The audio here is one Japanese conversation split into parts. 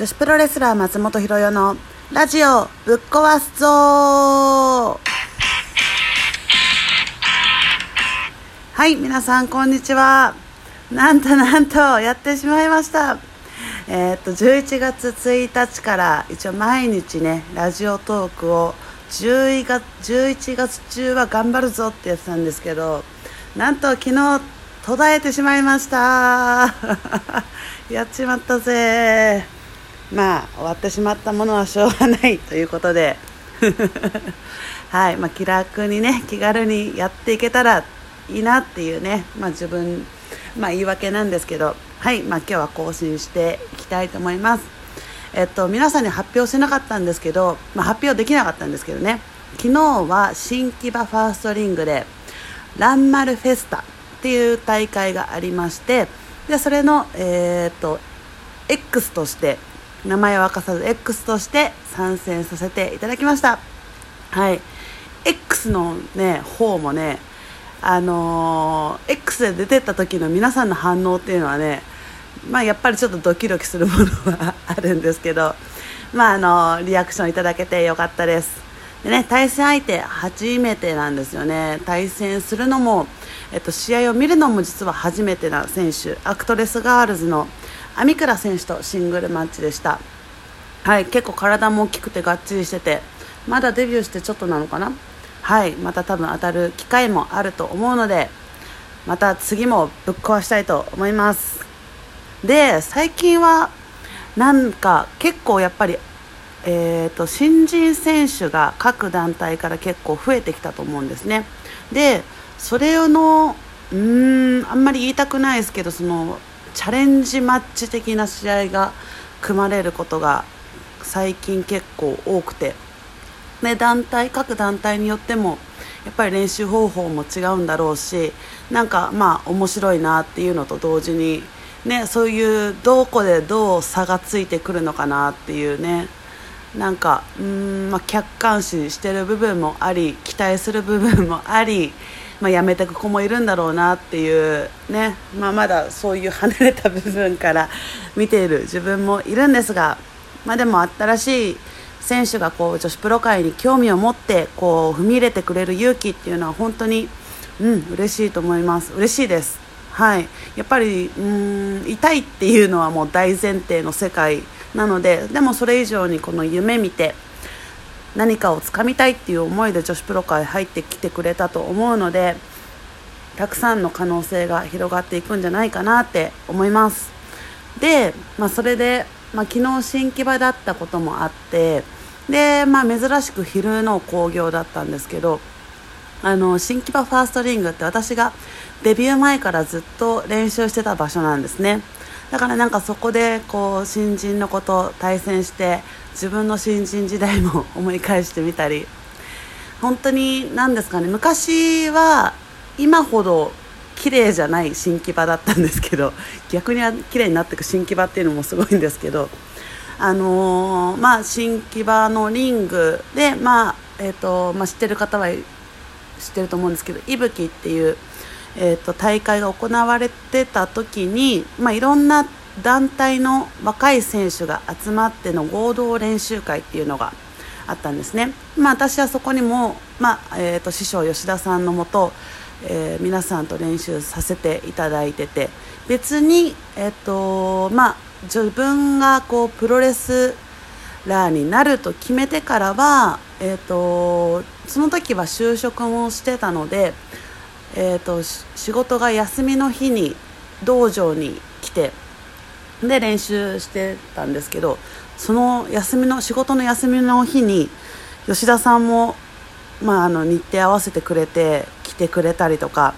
女子プロレスラー松本ひろよのラジオぶっ壊すぞはい皆さんこんにちは。なんとなんとやってしまいました。えー、っと11月1日から一応毎日ねラジオトークを11月 ,11 月中は頑張るぞってやってたんですけどなんと昨日途絶えてしまいました。やっちまったぜまあ終わってしまったものはしょうがないということで。はいまあ、気楽にね気軽にやっていけたらいいなっていうね、まあ、自分、まあ、言い訳なんですけど。はい、まあ、今日は更新していきたいと思います。えっと皆さんに発表しなかったんですけど、まあ、発表できなかったんですけどね。昨日は新木場ファーストリングでランマルフェスタっていう大会がありまして。でそれの、えー、っと X として名前を明かさず X として参戦させていただきました。はい。X のね方もねあのー、X で出てった時の皆さんの反応っていうのはねまあやっぱりちょっとドキドキするものはあるんですけどまああのー、リアクションいただけてよかったです。でね対戦相手初めてなんですよね。対戦するのもえっと試合を見るのも実は初めてな選手アクトレスガールズの網倉選手とシングルマッチでした。はい結構体も大きくてがっちりしててまだデビューしてちょっとなのかな？はいまた多分当たる機会もあると思うのでまた次もぶっ壊したいと思います。で最近はなんか結構やっぱりえーと、新人選手が各団体から結構増えてきたと思うんですね。でそれのうーんあんまり言いたくないですけどそのチャレンジマッチ的な試合が組まれることが最近結構多くて、ね、団体各団体によってもやっぱり練習方法も違うんだろうしなんかまあ面白いなっていうのと同時に、ね、そういうどこでどう差がついてくるのかなっていうね。なんかうん、まあ、客観視してる部分もあり期待する部分もありまあ、辞めてく子もいるんだろうなっていうね、まあ、まだそういう離れた部分から見ている自分もいるんですが、まあ、でも新しい選手がこう女子プロ界に興味を持ってこう踏み入れてくれる勇気っていうのは本当に、うん、嬉しいと思います。嬉しいです。はい、やっぱりうん痛いっていうのはもう大前提の世界なのででもそれ以上にこの夢見て何かをつかみたいっていう思いで女子プロ界入ってきてくれたと思うのでたくさんの可能性が広がっていくんじゃないかなって思います。で、まあ、それで、まあ、昨日新木場だったこともあってで、まあ、珍しく昼の興行だったんですけどあの新木場ファーストリングって私がデビュー前からずっと練習してた場所なんですね。だからなんかそこでこう新人の子と対戦して自分の新人時代も思い返してみたり。本当に何ですかね。昔は今ほど綺麗じゃない新木場だったんですけど逆に綺麗になっていく新木場っていうのもすごいんですけど。あのー、まあ新木場のリングでまあえっ、ー、とまあ知ってる方は知ってると思うんですけどいぶきっていうえーと、大会が行われてた時に、まあ、いろんな団体の若い選手が集まっての合同練習会っていうのがあったんですね、まあ、私はそこにも、まあえーと、師匠吉田さんのもと、えー、皆さんと練習させていただいてて別に、えーとまあ、自分がこうプロレスラーになると決めてからは、えーとその時は就職もしてたのでえーと、仕事が休みの日に道場に来てで練習してたんですけどその休みの仕事の休みの日に吉田さんも、まあ、あの日程合わせてくれて来てくれたりとか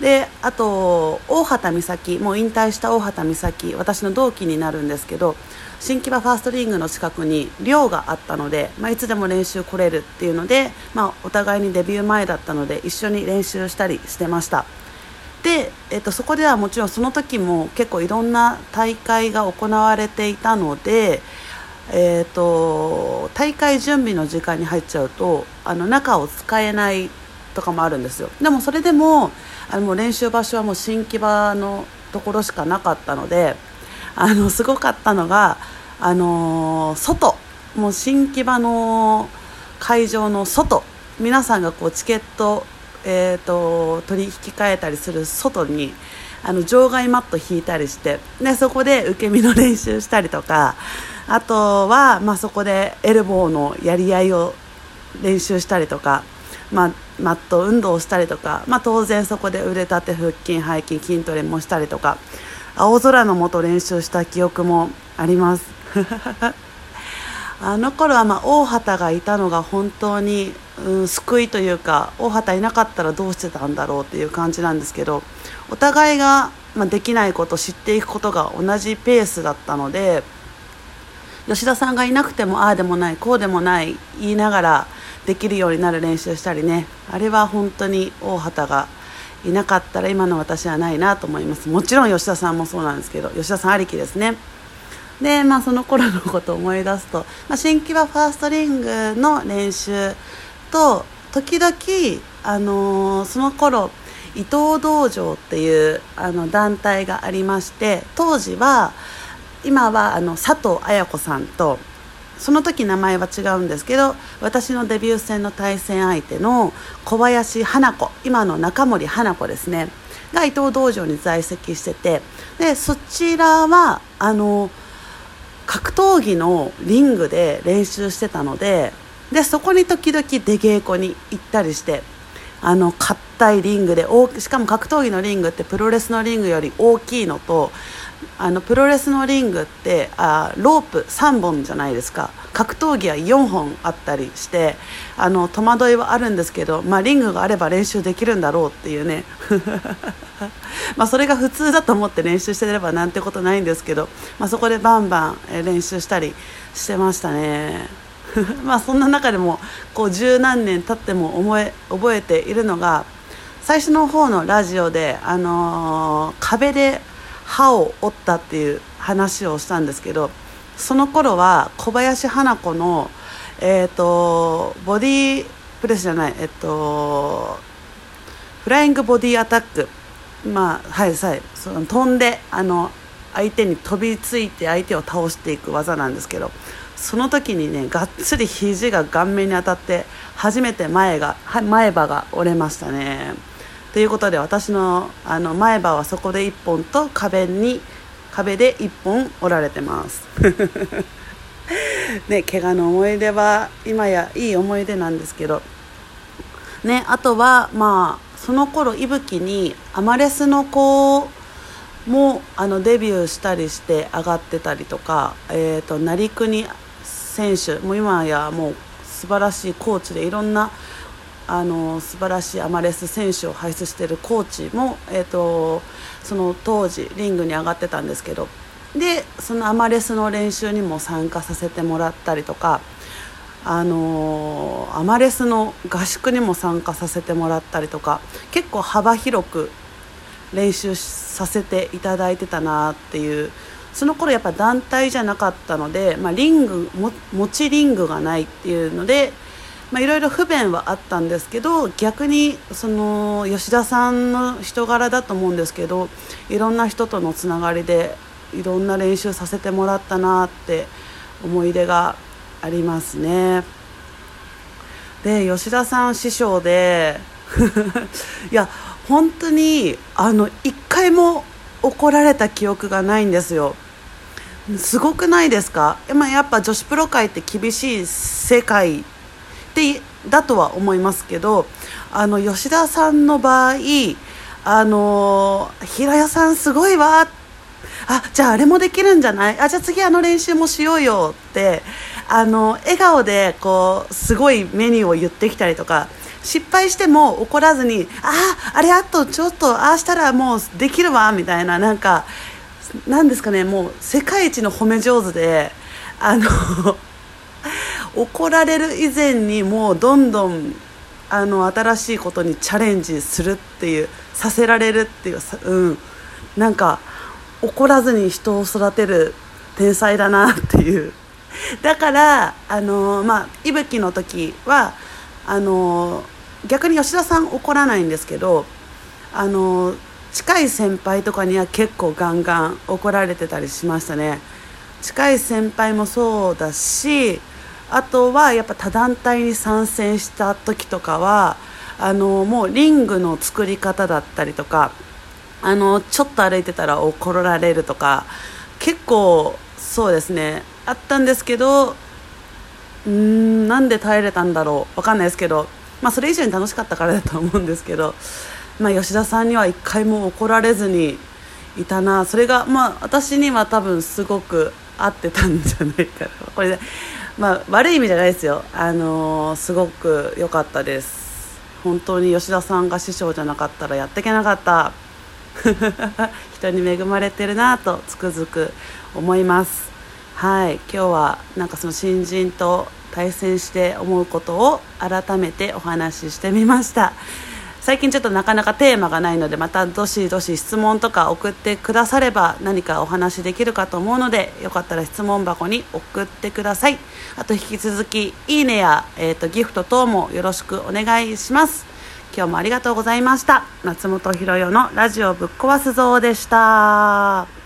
であと大畑美咲もう引退した大畑美咲私の同期になるんですけど新木場ファーストリングの近くに寮があったので、まあ、いつでも練習来れるっていうので、まあ、お互いにデビュー前だったので一緒に練習したりしてました。で、えっと、そこではもちろんその時も結構いろんな大会が行われていたので、えっと、大会準備の時間に入っちゃうとあの中を使えないとかもあるんですよ。でもそれでもあの練習場所はもう新木場のところしかなかったのであのすごかったのがあの、外。もう新木場の会場の外。皆さんがこうチケット、えーと、取り引き換えたりする外にあの場外マット引いたりしてでそこで受け身の練習したりとかあとは、まあ、そこでエルボーのやり合いを練習したりとか、まあ、マット運動をしたりとか、まあ、当然そこで腕立て腹筋背筋筋トレもしたりとか青空の下練習した記憶もあります。あの頃はまあ大畑がいたのが本当に、うん、救いというか大畑いなかったらどうしてたんだろうっていう感じなんですけどお互いが、まあ、できないこと知っていくことが同じペースだったので吉田さんがいなくてもああでもないこうでもない言いながらできるようになる練習したりね。あれは本当に大畑がいなかったら今の私はないなと思います。もちろん吉田さんもそうなんですけど吉田さんありきですね。でまあその頃のことを思い出すと、まあ、新木場ファーストリングの練習と時々あのー、その頃伊藤道場っていうあの団体がありまして当時は今はあの佐藤綾子さんとその時名前は違うんですけど私のデビュー戦の対戦相手の小林花子今の中森花子ですねが伊藤道場に在籍しててでそちらはあの格闘技のリングで練習してたのででそこに時々出稽古に行ったりしてあの硬いリングで大しかも格闘技のリングってプロレスのリングより大きいのとあのプロレスのリングってあロープ3本じゃないですか格闘技は4本あったりしてあの戸惑いはあるんですけど、まあ、リングがあれば練習できるんだろうっていうね まそれが普通だと思って練習してればなんてことないんですけど、まあ、そこでバンバン練習したりしてましたね。まあそんな中でもこう十何年経っても覚え覚えているのが最初の方のラジオで、あのー、壁で歯を折ったっていう話をしたんですけどその頃は小林花子の、えーと、ボディープレスじゃないえっ、とフライングボディアタック。まあはいはい。その飛んであの相手に飛びついて相手を倒していく技なんですけどその時にねがっつり肘が顔面に当たって初めて前が前歯が折れましたね。ということで私のあの前歯はそこで1本と壁に壁で1本折られてます ね怪我の思い出は今やいい思い出なんですけどねあとはまあその頃いぶきにアマレスの子もあのデビューしたりして上がってたりとか、えーと、成国選手もう今やもう素晴らしいコーチでいろんなあの素晴らしいアマレス選手を輩出しているコーチも、えーと、その当時リングに上がってたんですけどでそのアマレスの練習にも参加させてもらったりとか、あのアマレスの合宿にも参加させてもらったりとか結構幅広く練習させていただいてたなっていうその頃やっぱ団体じゃなかったので、まあ、リング持ちリングがないっていうので、いろいろ不便はあったんですけど逆にその吉田さんの人柄だと思うんですけどいろんな人とのつながりでいろんな練習させてもらったなって思い出がありますね。で吉田さん師匠で いや本当にあの一回も怒られた記憶がないんですよ。すごくないですか、まあ、やっぱ女子プロ界って厳しい世界手だとは思いますけどあの吉田さんの場合あの平谷さんすごいわ。あじゃああれもできるんじゃない？あじゃあ次あの練習もしようよってあの笑顔でこうすごいメニューを言ってきたりとか失敗しても怒らずにあああれあとちょっとああしたらもうできるわみたいななんかなんですかねもう世界一の褒め上手であの 怒られる以前にもうどんどんあの新しいことにチャレンジするっていうさせられるっていう、うん、なんか怒らずに人を育てる天才だなっていう。だからあのまあいぶきの時はあの逆に吉田さん怒らないんですけどあの近い先輩とかには結構ガンガン怒られてたりしましたね。近い先輩もそうだしあとはやっぱ他団体に参戦した時とかはあのもうリングの作り方だったりとかあのちょっと歩いてたら怒られるとか結構そうですね。あったんですけどうんなんで耐えれたんだろう。わかんないですけど、まあ、それ以上に楽しかったからだと思うんですけど、まあ、吉田さんには一回も怒られずにいたな。それが、まあ、私には多分すごく合ってたんじゃないかな。これで、まあ、悪い意味じゃないですよ、あのーすごく良かったです。本当に吉田さんが師匠じゃなかったらやっていけなかった。人に恵まれてるなとつくづく思います。はい。今日はなんかその新人と対戦して思うことを改めてお話ししてみました。最近ちょっとなかなかテーマがないのでまたどしどし質問とか送ってくだされば何かお話できるかと思うのでよかったら質問箱に送ってください。あと引き続きいいねや、えー、とギフト等もよろしくお願いします。今日もありがとうございました。松本ひろよのラジオぶっ壊すぞでした。